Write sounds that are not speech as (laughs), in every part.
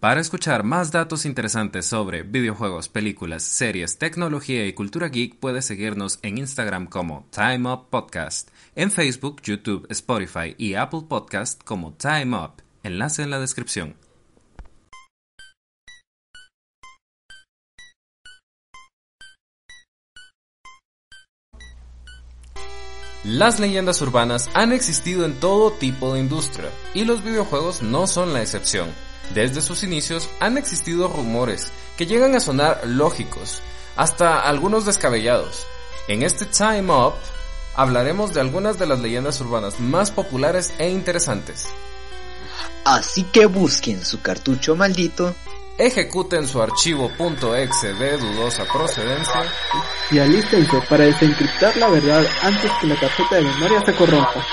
Para escuchar más datos interesantes sobre videojuegos, películas, series, tecnología y cultura geek, puedes seguirnos en Instagram como Time Up Podcast, en Facebook, YouTube, Spotify y Apple Podcast como Time Up. Enlace en la descripción. Las leyendas urbanas han existido en todo tipo de industria, y los videojuegos no son la excepción. Desde sus inicios han existido rumores que llegan a sonar lógicos, hasta algunos descabellados. En este Time Up hablaremos de algunas de las leyendas urbanas más populares e interesantes. Así que busquen su cartucho maldito, ejecuten su archivo .exe de dudosa procedencia y alístense para desencriptar la verdad antes que la tarjeta de memoria se corrompa.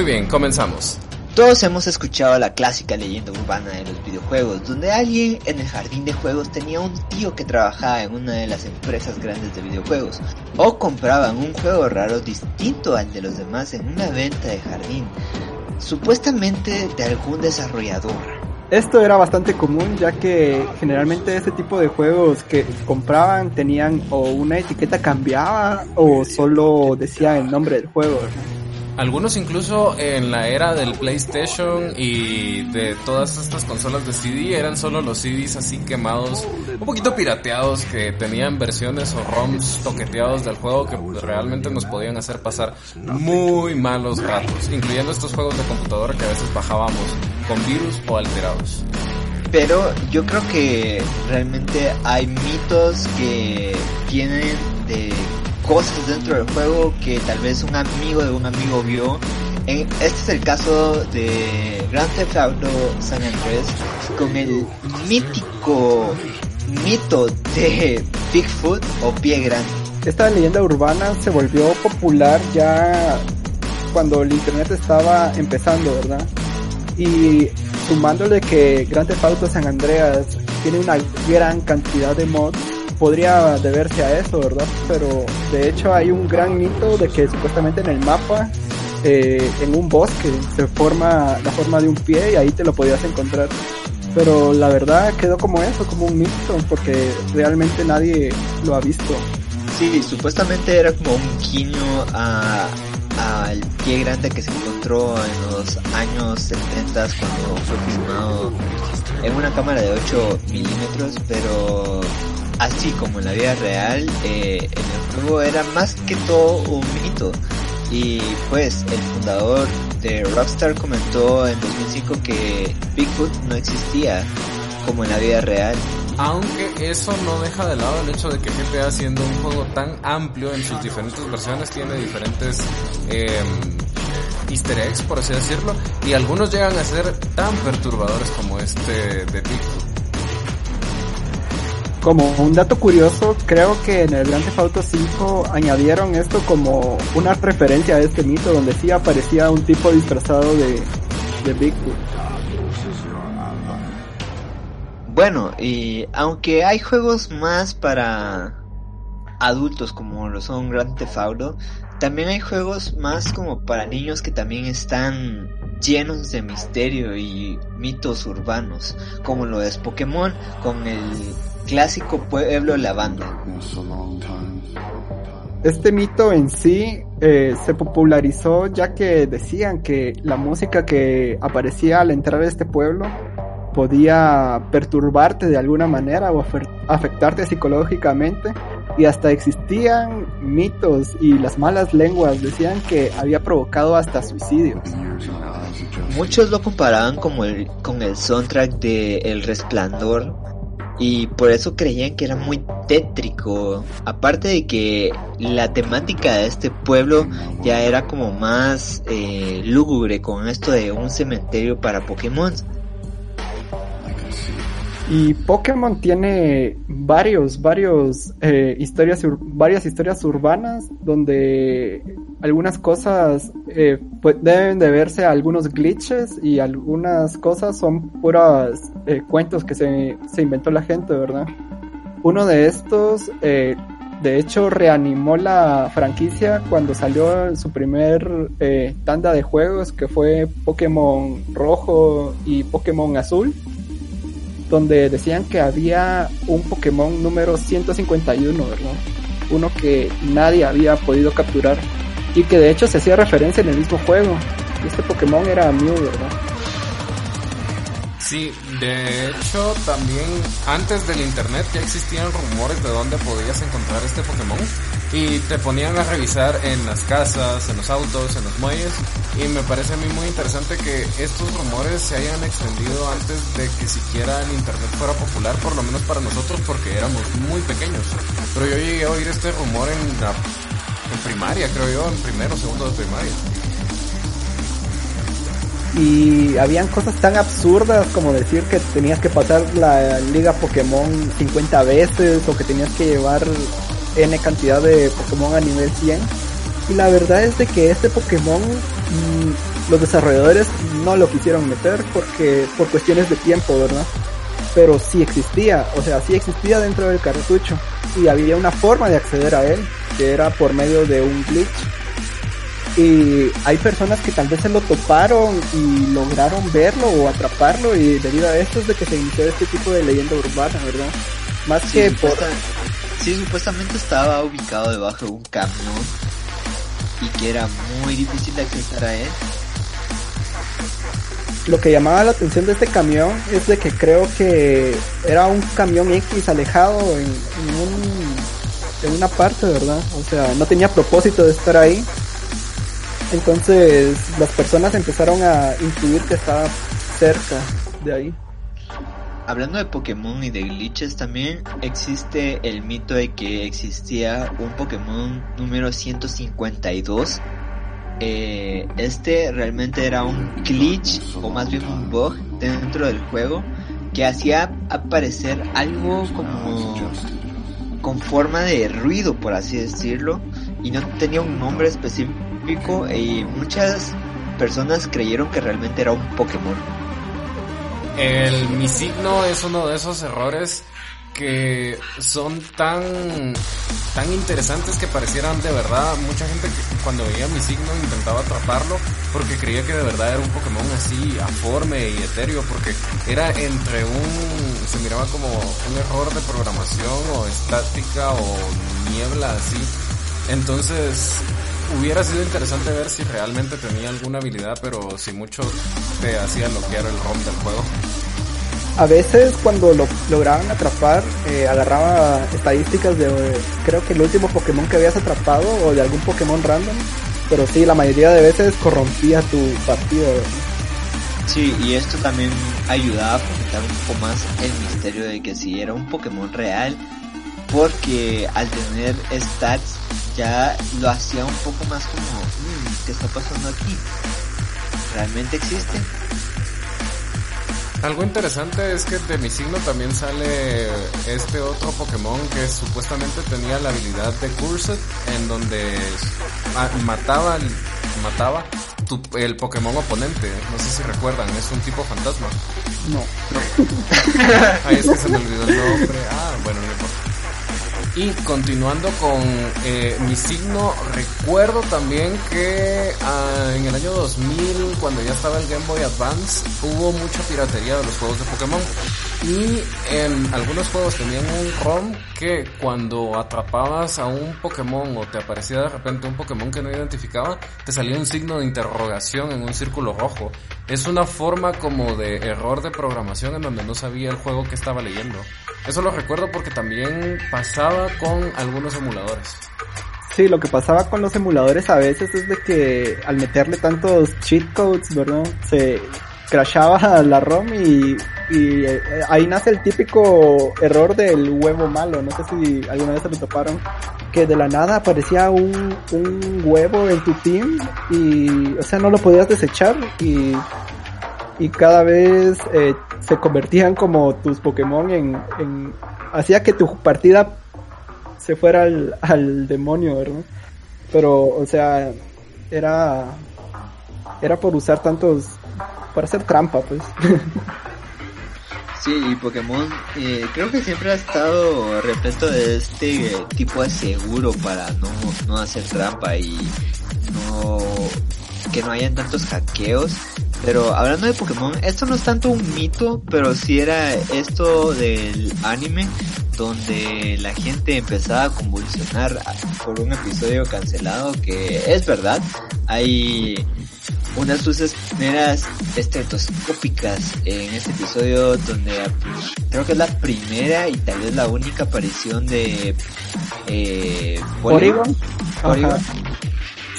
Muy bien, comenzamos. Todos hemos escuchado la clásica leyenda urbana de los videojuegos, donde alguien en el jardín de juegos tenía un tío que trabajaba en una de las empresas grandes de videojuegos, o compraban un juego raro distinto al de los demás en una venta de jardín, supuestamente de algún desarrollador. Esto era bastante común ya que generalmente ese tipo de juegos que compraban tenían o una etiqueta cambiada o solo decía el nombre del juego. Algunos incluso en la era del PlayStation y de todas estas consolas de CD eran solo los CDs así quemados, un poquito pirateados que tenían versiones o ROMs toqueteados del juego que realmente nos podían hacer pasar muy malos ratos, incluyendo estos juegos de computadora que a veces bajábamos con virus o alterados. Pero yo creo que realmente hay mitos que vienen de cosas dentro del juego que tal vez un amigo de un amigo vio. este es el caso de Grand Theft Auto San Andreas con el mítico mito de Bigfoot o pie grande. Esta leyenda urbana se volvió popular ya cuando el internet estaba empezando, ¿verdad? Y sumándole que Grand Theft Auto San Andreas tiene una gran cantidad de mods podría deberse a eso, ¿verdad? Pero de hecho hay un gran mito de que supuestamente en el mapa, eh, en un bosque, se forma la forma de un pie y ahí te lo podías encontrar. Pero la verdad quedó como eso, como un mito, porque realmente nadie lo ha visto. Sí, supuestamente era como un guiño a al pie grande que se encontró en los años 70 cuando fue filmado en una cámara de 8 milímetros, pero así como en la vida real, eh, el juego era más que todo un mito. Y pues el fundador de Rockstar comentó en 2005 que Bigfoot no existía como en la vida real. Aunque eso no deja de lado el hecho de que GTA siendo un juego tan amplio en sus diferentes versiones tiene diferentes eh, easter eggs, por así decirlo, y algunos llegan a ser tan perturbadores como este de Bigfoot. Como un dato curioso, creo que en el Grand Theft Auto 5 añadieron esto como una referencia a este mito donde sí aparecía un tipo disfrazado de, de Bigfoot. Bueno, y aunque hay juegos más para adultos como lo son Grand Theft Auto, también hay juegos más como para niños que también están llenos de misterio y mitos urbanos, como lo es Pokémon con el clásico pueblo lavanda. Este mito en sí eh, se popularizó ya que decían que la música que aparecía al entrar a este pueblo podía perturbarte de alguna manera o afectarte psicológicamente y hasta existían mitos y las malas lenguas decían que había provocado hasta suicidios. Muchos lo comparaban como el, con el soundtrack de El Resplandor y por eso creían que era muy tétrico. Aparte de que la temática de este pueblo ya era como más eh, lúgubre con esto de un cementerio para Pokémon. Y Pokémon tiene varios, varios eh, historias, varias historias urbanas donde algunas cosas eh, pues deben de verse algunos glitches y algunas cosas son puras eh, cuentos que se, se, inventó la gente, ¿verdad? Uno de estos, de hecho, reanimó la franquicia cuando salió su primer tanda de juegos que fue Pokémon Rojo y Pokémon Azul donde decían que había un Pokémon número 151, ¿verdad? Uno que nadie había podido capturar y que de hecho se hacía referencia en el mismo juego. Este Pokémon era Mew, ¿verdad? Sí, de hecho también antes del internet ya existían rumores de dónde podías encontrar este Pokémon y te ponían a revisar en las casas, en los autos, en los muelles y me parece a mí muy interesante que estos rumores se hayan extendido antes de que siquiera el internet fuera popular, por lo menos para nosotros porque éramos muy pequeños. Pero yo llegué a oír este rumor en, la, primaria, creo yo, en primero, segundo de primaria y habían cosas tan absurdas como decir que tenías que pasar la liga Pokémon 50 veces o que tenías que llevar n cantidad de Pokémon a nivel 100 y la verdad es de que este Pokémon mmm, los desarrolladores no lo quisieron meter porque por cuestiones de tiempo, ¿verdad? Pero sí existía, o sea, sí existía dentro del cartucho y había una forma de acceder a él que era por medio de un glitch y hay personas que tal vez se lo toparon y lograron verlo o atraparlo y debido a esto es de que se inició este tipo de leyenda urbana, ¿verdad? Más sí, que por... Sí, supuestamente estaba ubicado debajo de un camión y que era muy difícil de acceder a él. Lo que llamaba la atención de este camión es de que creo que era un camión X alejado en, en, un, en una parte, ¿verdad? O sea, no tenía propósito de estar ahí entonces las personas empezaron a intuir que estaba cerca de ahí. Hablando de Pokémon y de glitches, también existe el mito de que existía un Pokémon número 152. Eh, este realmente era un glitch, o más bien un bug dentro del juego, que hacía aparecer algo como con forma de ruido, por así decirlo, y no tenía un nombre específico y muchas personas creyeron que realmente era un Pokémon. El mi signo es uno de esos errores que son tan tan interesantes que parecieran de verdad. Mucha gente cuando veía mi signo intentaba atraparlo porque creía que de verdad era un Pokémon así aforme y etéreo porque era entre un se miraba como un error de programación o estática o niebla así. Entonces hubiera sido interesante ver si realmente tenía alguna habilidad, pero si mucho te hacía bloquear el ROM del juego. A veces cuando lo lograban atrapar, eh, agarraba estadísticas de creo que el último Pokémon que habías atrapado o de algún Pokémon random, pero sí, la mayoría de veces corrompía tu partido. Sí, y esto también ayudaba a fomentar un poco más el misterio de que si era un Pokémon real, porque al tener stats ya lo hacía un poco más como, mmm, ¿qué está pasando aquí? ¿Realmente existe? Algo interesante es que de mi signo también sale este otro Pokémon que supuestamente tenía la habilidad de Cursed, en donde mataba, mataba tu, el Pokémon oponente. No sé si recuerdan, es un tipo fantasma. No. no. (laughs) Ay, es que se me olvidó el nombre. Ah, bueno, no. Y continuando con eh, mi signo, recuerdo también que ah, en el año 2000, cuando ya estaba el Game Boy Advance, hubo mucha piratería de los juegos de Pokémon. Y en algunos juegos tenían un ROM que cuando atrapabas a un Pokémon o te aparecía de repente un Pokémon que no identificaba, te salía un signo de interrogación en un círculo rojo. Es una forma como de error de programación en donde no sabía el juego que estaba leyendo. Eso lo recuerdo porque también pasaba con algunos emuladores. Sí, lo que pasaba con los emuladores a veces es de que al meterle tantos cheat codes, ¿verdad? Se crashaba (laughs) la ROM y, y eh, ahí nace el típico error del huevo malo. No sé si alguna vez se lo toparon. Que de la nada aparecía un, un huevo en tu team y, o sea, no lo podías desechar y, y cada vez eh, se convertían como tus Pokémon en, en hacía que tu partida se fuera al, al demonio, ¿verdad? Pero, o sea, era era por usar tantos para hacer trampa, pues. Sí, y Pokémon eh, creo que siempre ha estado repleto de este tipo de seguro para no, no hacer trampa y no que no hayan tantos hackeos. Pero hablando de Pokémon, esto no es tanto un mito, pero sí era esto del anime donde la gente empezaba a convulsionar por un episodio cancelado que es verdad. Hay unas luces primeras estetoscópicas en este episodio donde creo que es la primera y tal vez la única aparición de eh, Porygon.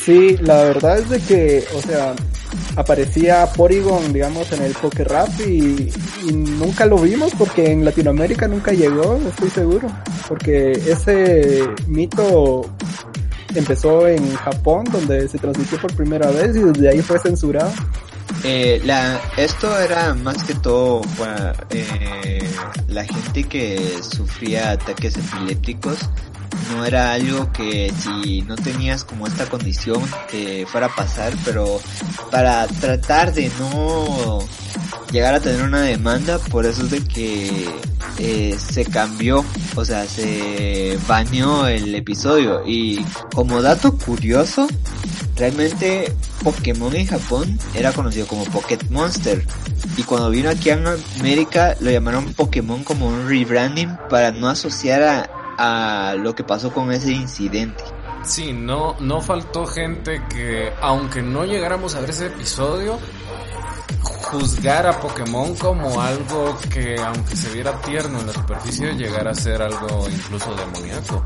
Sí, la verdad es de que, o sea, aparecía Porygon, digamos, en el Poké Rap y, nunca lo vimos porque en Latinoamérica nunca llegó, estoy seguro. Porque ese mito empezó en Japón, donde se transmitió por primera vez y desde ahí fue censurado. Eh, la, esto era más que todo eh, la gente que sufría ataques epilépticos. No era algo que si no tenías como esta condición te fuera a pasar, pero para tratar de no llegar a tener una demanda, por eso es de que eh, se cambió, o sea, se baneó el episodio. Y como dato curioso, realmente Pokémon en Japón era conocido como Pocket Monster. Y cuando vino aquí a América lo llamaron Pokémon como un rebranding para no asociar a, a lo que pasó con ese incidente. Sí, no, no faltó gente que, aunque no llegáramos a ver ese episodio, juzgar a Pokémon como algo que, aunque se viera tierno en la superficie, llegara a ser algo incluso demoníaco.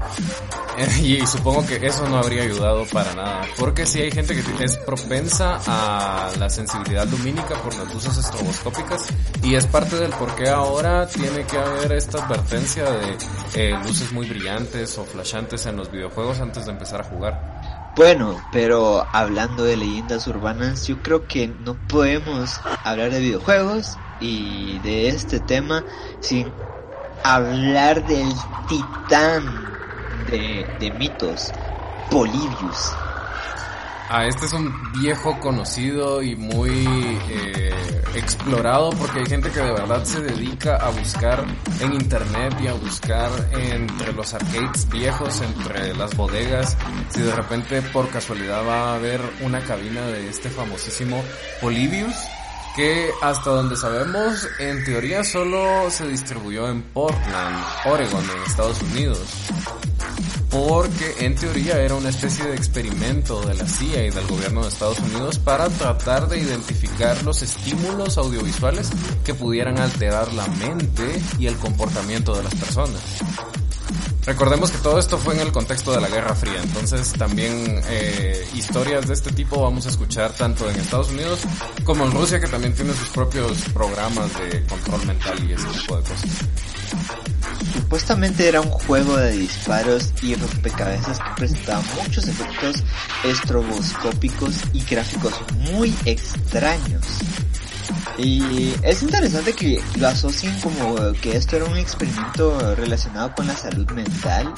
(laughs) y supongo que eso no habría ayudado para nada. Porque si hay gente que es propensa a la sensibilidad lumínica por las luces estroboscópicas y es parte del por qué ahora tiene que haber esta advertencia de eh, luces muy brillantes o flashantes en los videojuegos antes de empezar a jugar. Bueno, pero hablando de leyendas urbanas, yo creo que no podemos hablar de videojuegos y de este tema sin hablar del titán de, mitos, Polybius. Ah, este es un viejo conocido y muy eh, explorado porque hay gente que de verdad se dedica a buscar en internet y a buscar entre los arcades viejos, entre las bodegas, si de repente por casualidad va a haber una cabina de este famosísimo Polybius que hasta donde sabemos en teoría solo se distribuyó en Portland, Oregon, en Estados Unidos porque en teoría era una especie de experimento de la CIA y del gobierno de Estados Unidos para tratar de identificar los estímulos audiovisuales que pudieran alterar la mente y el comportamiento de las personas. Recordemos que todo esto fue en el contexto de la Guerra Fría, entonces también eh, historias de este tipo vamos a escuchar tanto en Estados Unidos como en Rusia, que también tiene sus propios programas de control mental y ese tipo de cosas. Supuestamente era un juego de disparos y rompecabezas que presentaba muchos efectos estroboscópicos y gráficos muy extraños. Y es interesante que lo asocien como que esto era un experimento relacionado con la salud mental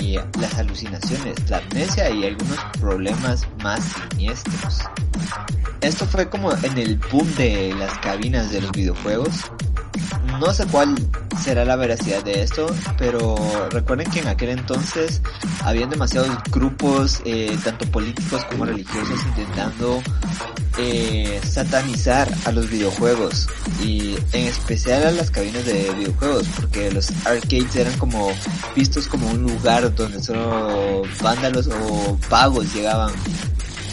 y las alucinaciones, la amnesia y algunos problemas más siniestros. Esto fue como en el boom de las cabinas de los videojuegos. No sé cuál será la veracidad de esto, pero recuerden que en aquel entonces habían demasiados grupos, eh, tanto políticos como religiosos, intentando eh, satanizar a los videojuegos y en especial a las cabinas de videojuegos, porque los arcades eran como vistos como un lugar donde solo vándalos o pagos llegaban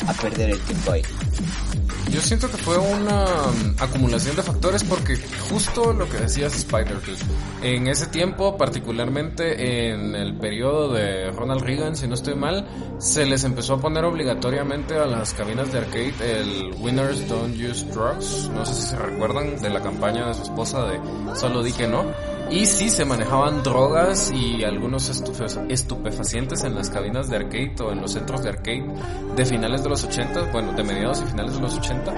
a perder el tiempo ahí. Yo siento que fue una um, acumulación de factores porque justo lo que decías spider en ese tiempo, particularmente en el periodo de Ronald Reagan, si no estoy mal, se les empezó a poner obligatoriamente a las cabinas de arcade el Winners Don't Use Drugs, no sé si se recuerdan de la campaña de su esposa de Solo di que no Y sí se manejaban drogas y algunos estupefacientes en las cabinas de arcade o en los centros de arcade de finales de los 80, bueno, de mediados y finales de los 80.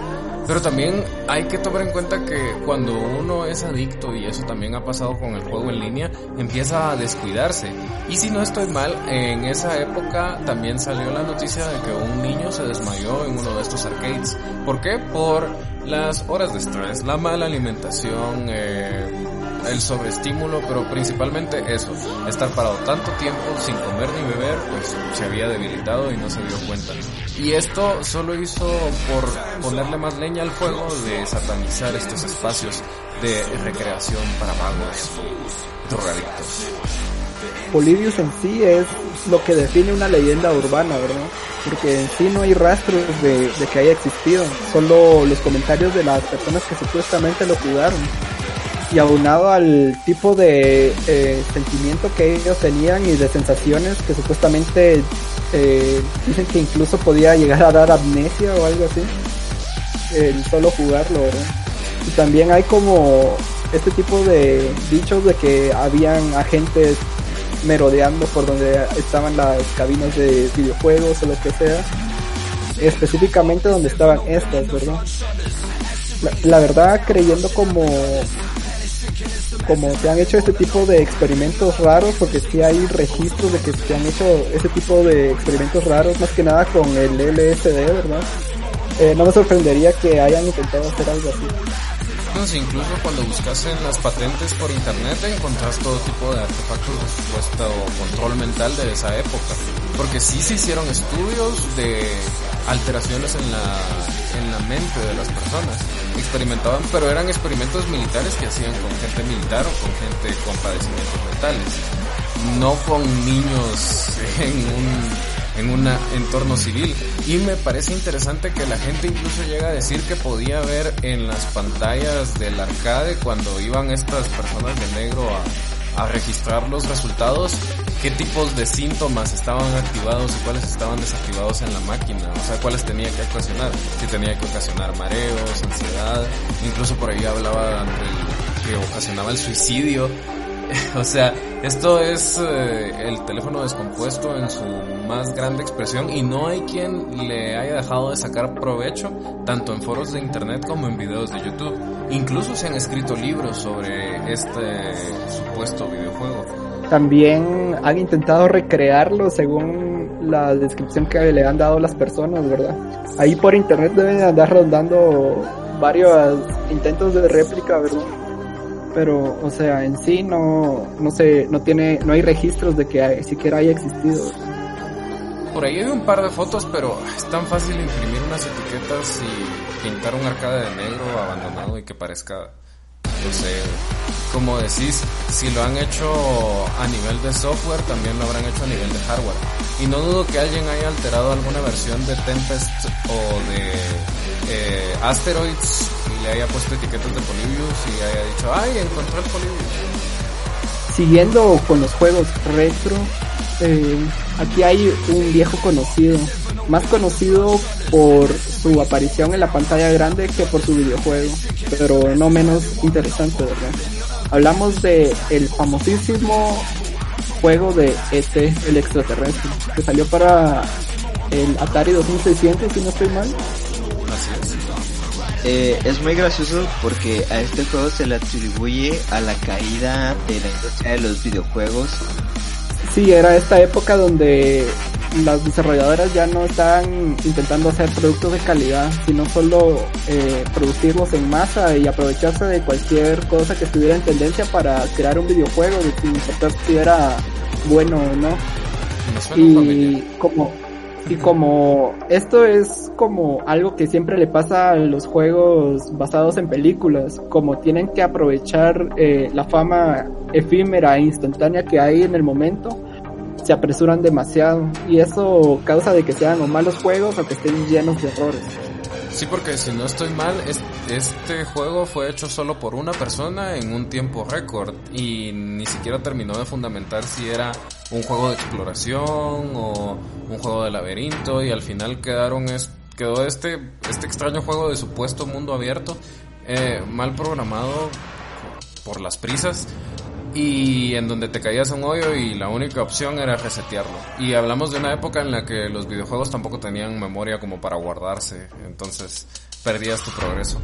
Pero también hay que tomar en cuenta que cuando uno es adicto, y eso también ha pasado con el juego en línea, empieza a descuidarse. Y si no estoy mal, en esa época también salió la noticia de que un niño se desmayó en uno de estos arcades. ¿Por qué? Por las horas de estrés, la mala alimentación, eh, el sobreestímulo, pero principalmente eso, estar parado tanto tiempo sin comer ni beber, pues se había debilitado y no se dio cuenta. Y esto solo hizo por ponerle más leña al fuego de satanizar estos espacios de recreación para vagos, drogadictos. Polibius en sí es lo que define una leyenda urbana, ¿verdad? Porque en sí no hay rastros de, de que haya existido, solo los comentarios de las personas que supuestamente lo jugaron y aunado al tipo de eh, sentimiento que ellos tenían y de sensaciones que supuestamente eh, dicen que incluso podía llegar a dar amnesia o algo así el solo jugarlo ¿verdad? y también hay como este tipo de dichos de que habían agentes merodeando por donde estaban las cabinas de videojuegos o lo que sea específicamente donde estaban estas verdad la verdad creyendo como como se han hecho este tipo de experimentos raros, porque sí hay registros de que se han hecho ese tipo de experimentos raros, más que nada con el LSD, ¿verdad? Eh, no me sorprendería que hayan intentado hacer algo así. Pues incluso cuando buscas en las patentes por internet encontrás todo tipo de artefactos de supuesto control mental de esa época. Porque sí se hicieron estudios de alteraciones en la, en la mente de las personas. Experimentaban, pero eran experimentos militares que hacían con gente militar o con gente con padecimientos mentales. No con niños en un en un entorno civil. Y me parece interesante que la gente incluso llega a decir que podía ver en las pantallas del arcade cuando iban estas personas de negro a, a registrar los resultados, qué tipos de síntomas estaban activados y cuáles estaban desactivados en la máquina, o sea, cuáles tenía que ocasionar, si tenía que ocasionar mareos, ansiedad, incluso por ahí hablaba que ocasionaba el suicidio, (laughs) o sea, esto es eh, el teléfono descompuesto en su más grande expresión y no hay quien le haya dejado de sacar provecho tanto en foros de internet como en videos de YouTube. Incluso se han escrito libros sobre este supuesto videojuego. También han intentado recrearlo según la descripción que le han dado las personas, ¿verdad? Ahí por internet deben andar rondando varios intentos de réplica, ¿verdad? pero o sea en sí no no sé no tiene no hay registros de que siquiera haya existido por ahí hay un par de fotos pero es tan fácil imprimir unas etiquetas y pintar un arcade de negro abandonado y que parezca no sé como decís si lo han hecho a nivel de software también lo habrán hecho a nivel de hardware y no dudo que alguien haya alterado alguna versión de Tempest o de eh, Asteroids le haya puesto etiquetas de Polybius y haya dicho, ay, encontré el Polybius. Siguiendo con los juegos retro, eh, aquí hay un viejo conocido, más conocido por su aparición en la pantalla grande que por su videojuego, pero no menos interesante, ¿verdad? Hablamos de el famosísimo juego de ET, el extraterrestre, que salió para el Atari 2600, si no estoy mal. Eh, es muy gracioso porque a este juego se le atribuye a la caída de la industria de los videojuegos. Sí, era esta época donde las desarrolladoras ya no estaban intentando hacer productos de calidad, sino solo eh, producirlos en masa y aprovecharse de cualquier cosa que estuviera en tendencia para crear un videojuego, sin importar si era bueno o no. Y como y como esto es como algo que siempre le pasa a los juegos basados en películas, como tienen que aprovechar eh, la fama efímera e instantánea que hay en el momento, se apresuran demasiado y eso causa de que sean o malos juegos o que estén llenos de errores. Sí, porque si no estoy mal, este juego fue hecho solo por una persona en un tiempo récord y ni siquiera terminó de fundamentar si era un juego de exploración o un juego de laberinto y al final quedaron quedó este este extraño juego de supuesto mundo abierto eh, mal programado por las prisas y en donde te caías un hoyo y la única opción era resetearlo. Y hablamos de una época en la que los videojuegos tampoco tenían memoria como para guardarse, entonces perdías tu progreso.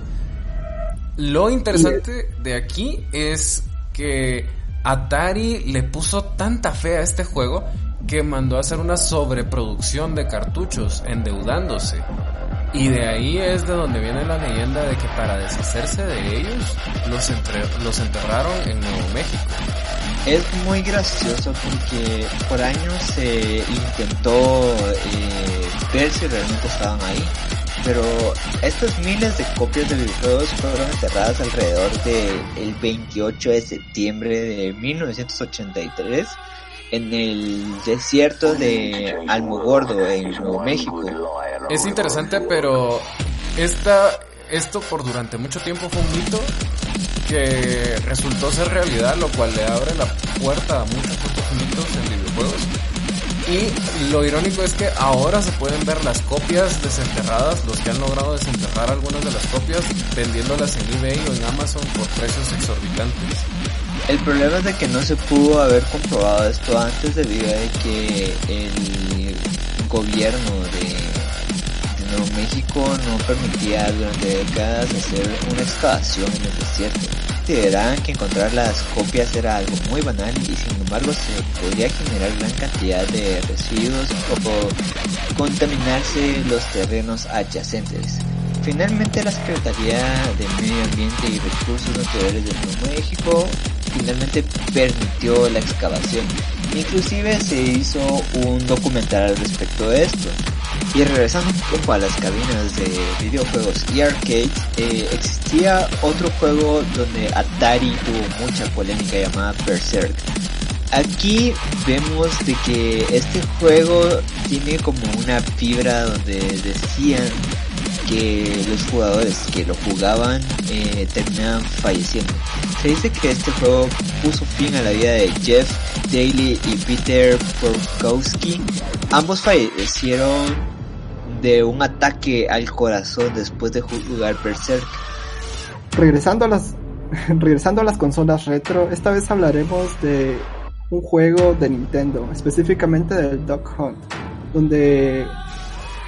Lo interesante de aquí es que Atari le puso tanta fe a este juego que mandó a hacer una sobreproducción de cartuchos, endeudándose. Y de ahí es de donde viene la leyenda de que para deshacerse de ellos los, los enterraron en Nuevo México. Es muy gracioso porque por años se intentó eh, ver si realmente estaban ahí, pero estas miles de copias de videojuegos fueron enterradas alrededor del 28 de septiembre de 1983 en el desierto de Almogordo, en Nuevo México. Es interesante, pero esta, esto por durante mucho tiempo fue un mito que resultó ser realidad, lo cual le abre la puerta a muchos otros mitos en videojuegos. Y lo irónico es que ahora se pueden ver las copias desenterradas, los que han logrado desenterrar algunas de las copias, vendiéndolas en eBay o en Amazon por precios exorbitantes. El problema es de que no se pudo haber comprobado esto antes debido a que el gobierno de, Nuevo México no permitía durante décadas hacer una excavación en el desierto. Consideraban que encontrar las copias era algo muy banal y sin embargo se podría generar gran cantidad de residuos o contaminarse los terrenos adyacentes. Finalmente la Secretaría de Medio Ambiente y Recursos Naturales de Nuevo México finalmente permitió la excavación. Inclusive se hizo un documental al respecto de esto. Y regresando un poco a las cabinas de videojuegos y arcades, eh, existía otro juego donde Atari tuvo mucha polémica llamada Berserk. Aquí vemos de que este juego tiene como una fibra donde decían que los jugadores que lo jugaban eh, terminaban falleciendo. Se dice que este juego puso fin a la vida de Jeff Daly y Peter Porkowski. Ambos fallecieron de un ataque al corazón después de jugar Berserk. Regresando a las (laughs) regresando a las consolas retro, esta vez hablaremos de un juego de Nintendo, específicamente del Duck Hunt, donde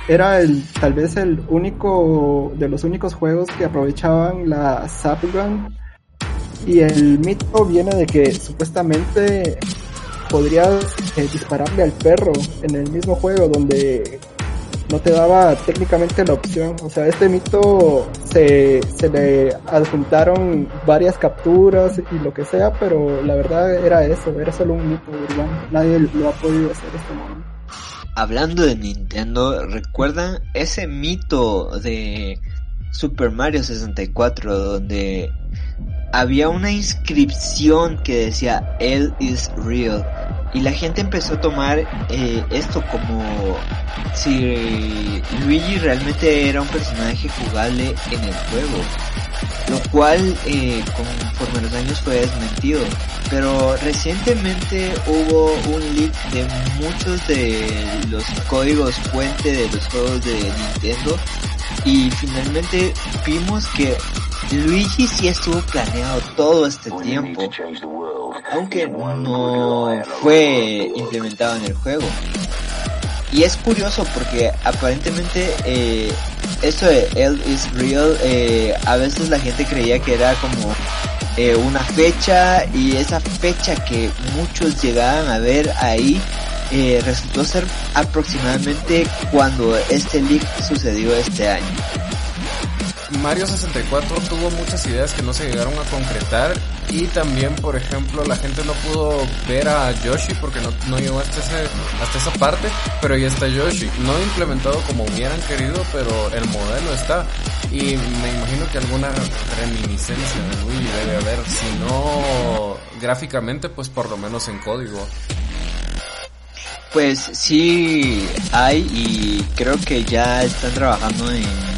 era el tal vez el único de los únicos juegos que aprovechaban la Zap Gun y el mito viene de que supuestamente podrías eh, dispararle al perro en el mismo juego donde no te daba técnicamente la opción. O sea, este mito se, se le adjuntaron varias capturas y lo que sea, pero la verdad era eso, era solo un mito urbano. Nadie lo ha podido hacer este momento hablando de Nintendo, ¿recuerdan ese mito de Super Mario 64 donde había una inscripción que decía L is real y la gente empezó a tomar eh, esto como si Luigi realmente era un personaje jugable en el juego lo cual eh, conforme los años fue desmentido. Pero recientemente hubo un leak de muchos de los códigos fuente de los juegos de Nintendo y finalmente vimos que Luigi sí estuvo planeado todo este tiempo, aunque no fue implementado en el juego. Y es curioso porque aparentemente eh, esto de L is real, eh, a veces la gente creía que era como eh, una fecha y esa fecha que muchos llegaban a ver ahí eh, resultó ser aproximadamente cuando este leak sucedió este año. Mario 64 tuvo muchas ideas que no se llegaron a concretar y también, por ejemplo, la gente no pudo ver a Yoshi porque no, no llegó hasta, ese, hasta esa parte, pero ya está Yoshi. No implementado como hubieran querido, pero el modelo está. Y me imagino que alguna reminiscencia de Luigi debe haber, si no gráficamente, pues por lo menos en código. Pues sí hay y creo que ya están trabajando en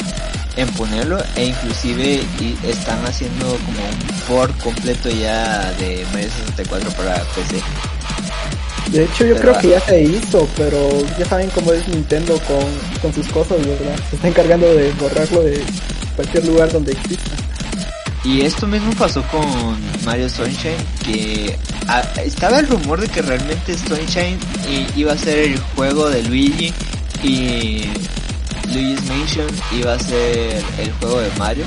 en ponerlo e inclusive están haciendo como un port completo ya de Mario 64 para PC. De hecho yo creo que ya se hizo, pero ya saben cómo es Nintendo con, con sus cosas, ¿verdad? Se está encargando de borrarlo de cualquier lugar donde exista. Y esto mismo pasó con Mario Sunshine, que ah, estaba el rumor de que realmente Sunshine iba a ser el juego de Luigi y Luigi's Mansion iba a ser el juego de Mario.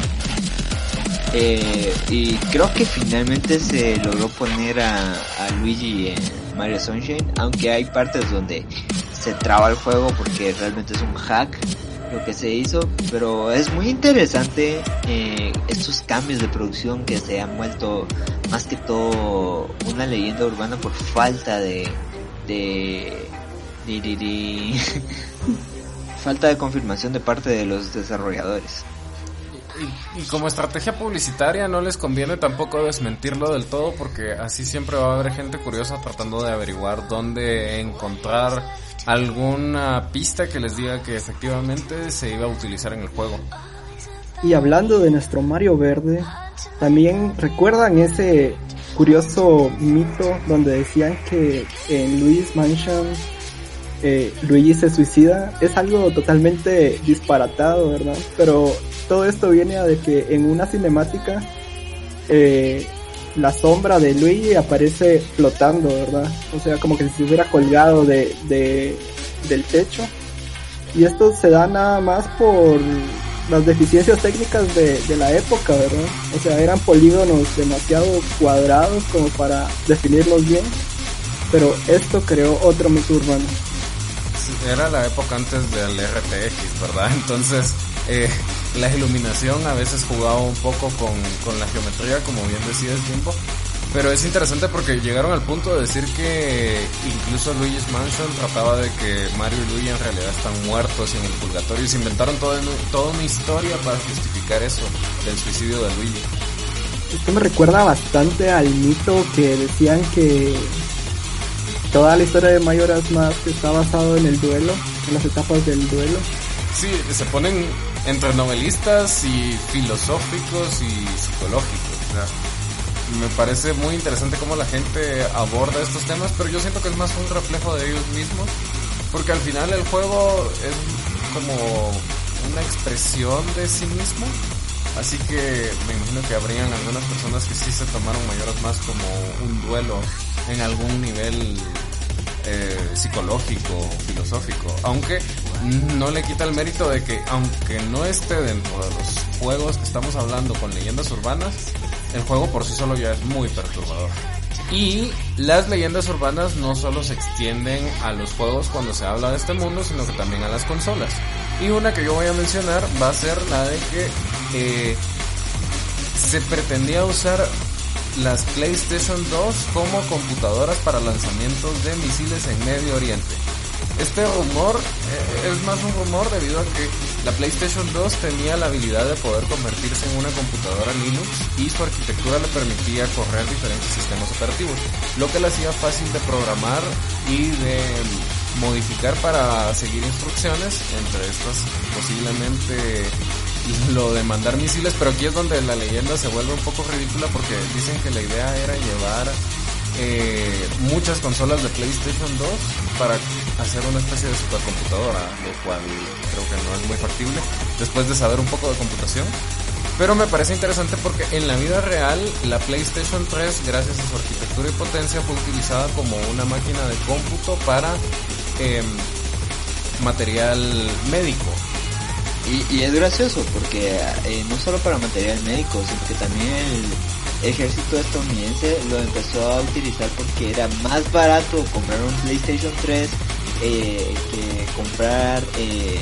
Eh, y creo que finalmente se logró poner a, a Luigi en Mario Sunshine, aunque hay partes donde se traba el juego porque realmente es un hack lo que se hizo, pero es muy interesante eh, estos cambios de producción que se han vuelto más que todo una leyenda urbana por falta de de, de, de (laughs) falta de confirmación de parte de los desarrolladores. Y, como estrategia publicitaria no les conviene tampoco desmentirlo del todo porque así siempre va a haber gente curiosa tratando de averiguar dónde encontrar alguna pista que les diga que efectivamente se iba a utilizar en el juego. Y hablando de nuestro Mario Verde, también recuerdan ese curioso mito donde decían que en Luis Mansion eh, Luigi se suicida. Es algo totalmente disparatado, ¿verdad? Pero todo esto viene de que en una cinemática eh, la sombra de Luigi aparece flotando, ¿verdad? O sea, como que se hubiera colgado de, de, del techo. Y esto se da nada más por las deficiencias técnicas de, de la época, ¿verdad? O sea, eran polígonos demasiado cuadrados como para definirlos bien. Pero esto creó otro mito urbano. Era la época antes del RTX, ¿verdad? (laughs) Entonces, eh, la iluminación a veces jugaba un poco con, con la geometría, como bien decía el tiempo. Pero es interesante porque llegaron al punto de decir que incluso Luigi's Mansion trataba de que Mario y Luigi en realidad están muertos en el purgatorio y se inventaron toda, toda una historia para justificar eso del suicidio de Luigi. Esto me recuerda bastante al mito que decían que toda la historia de Majora's Mask está basado en el duelo, en las etapas del duelo. Sí, se ponen entre novelistas y filosóficos y psicológicos. me parece muy interesante cómo la gente aborda estos temas, pero yo siento que es más un reflejo de ellos mismos, porque al final el juego es como una expresión de sí mismo. Así que me imagino que habrían algunas personas que sí se tomaron mayores más como un duelo en algún nivel eh, psicológico, filosófico, aunque no le quita el mérito de que aunque no esté dentro de los juegos que estamos hablando con leyendas urbanas, el juego por sí solo ya es muy perturbador. Y las leyendas urbanas no solo se extienden a los juegos cuando se habla de este mundo, sino que también a las consolas. Y una que yo voy a mencionar va a ser la de que eh, se pretendía usar las PlayStation 2 como computadoras para lanzamientos de misiles en Medio Oriente. Este rumor eh, es más un rumor debido a que la PlayStation 2 tenía la habilidad de poder convertirse en una computadora Linux y su arquitectura le permitía correr diferentes sistemas operativos, lo que le hacía fácil de programar y de modificar para seguir instrucciones, entre estas posiblemente lo de mandar misiles, pero aquí es donde la leyenda se vuelve un poco ridícula porque dicen que la idea era llevar eh, muchas consolas de PlayStation 2 para hacer una especie de supercomputadora, lo cual creo que no es muy factible después de saber un poco de computación. Pero me parece interesante porque en la vida real la PlayStation 3, gracias a su arquitectura y potencia, fue utilizada como una máquina de cómputo para em, material médico. Y, es gracioso porque eh, no solo para material médico, sino que también el ejército estadounidense lo empezó a utilizar porque era más barato comprar un PlayStation 3 eh, que comprar eh,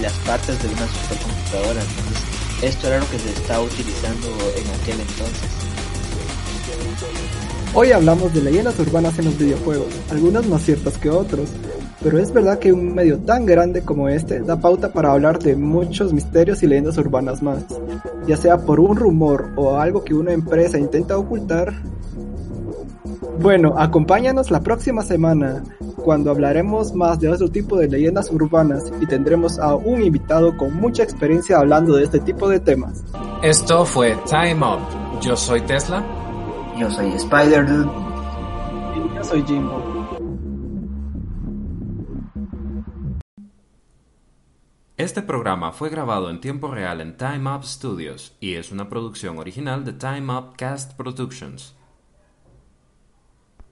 las partes de una supercomputadora. Entonces, esto era lo que se estaba utilizando en aquel entonces. Hoy hablamos de leyendas urbanas en los videojuegos, algunas más ciertas que otros, pero es verdad que un medio tan grande como este da pauta para hablar de muchos misterios y leyendas urbanas más, ya sea por un rumor o algo que una empresa intenta ocultar. Bueno, acompáñanos la próxima semana cuando hablaremos más de otro tipo de leyendas urbanas y tendremos a un invitado con mucha experiencia hablando de este tipo de temas. Esto fue Time Up. Yo soy Tesla. Yo soy Spider Dude. Y yo soy Jimbo. Este programa fue grabado en tiempo real en Time Up Studios y es una producción original de Time Up Cast Productions.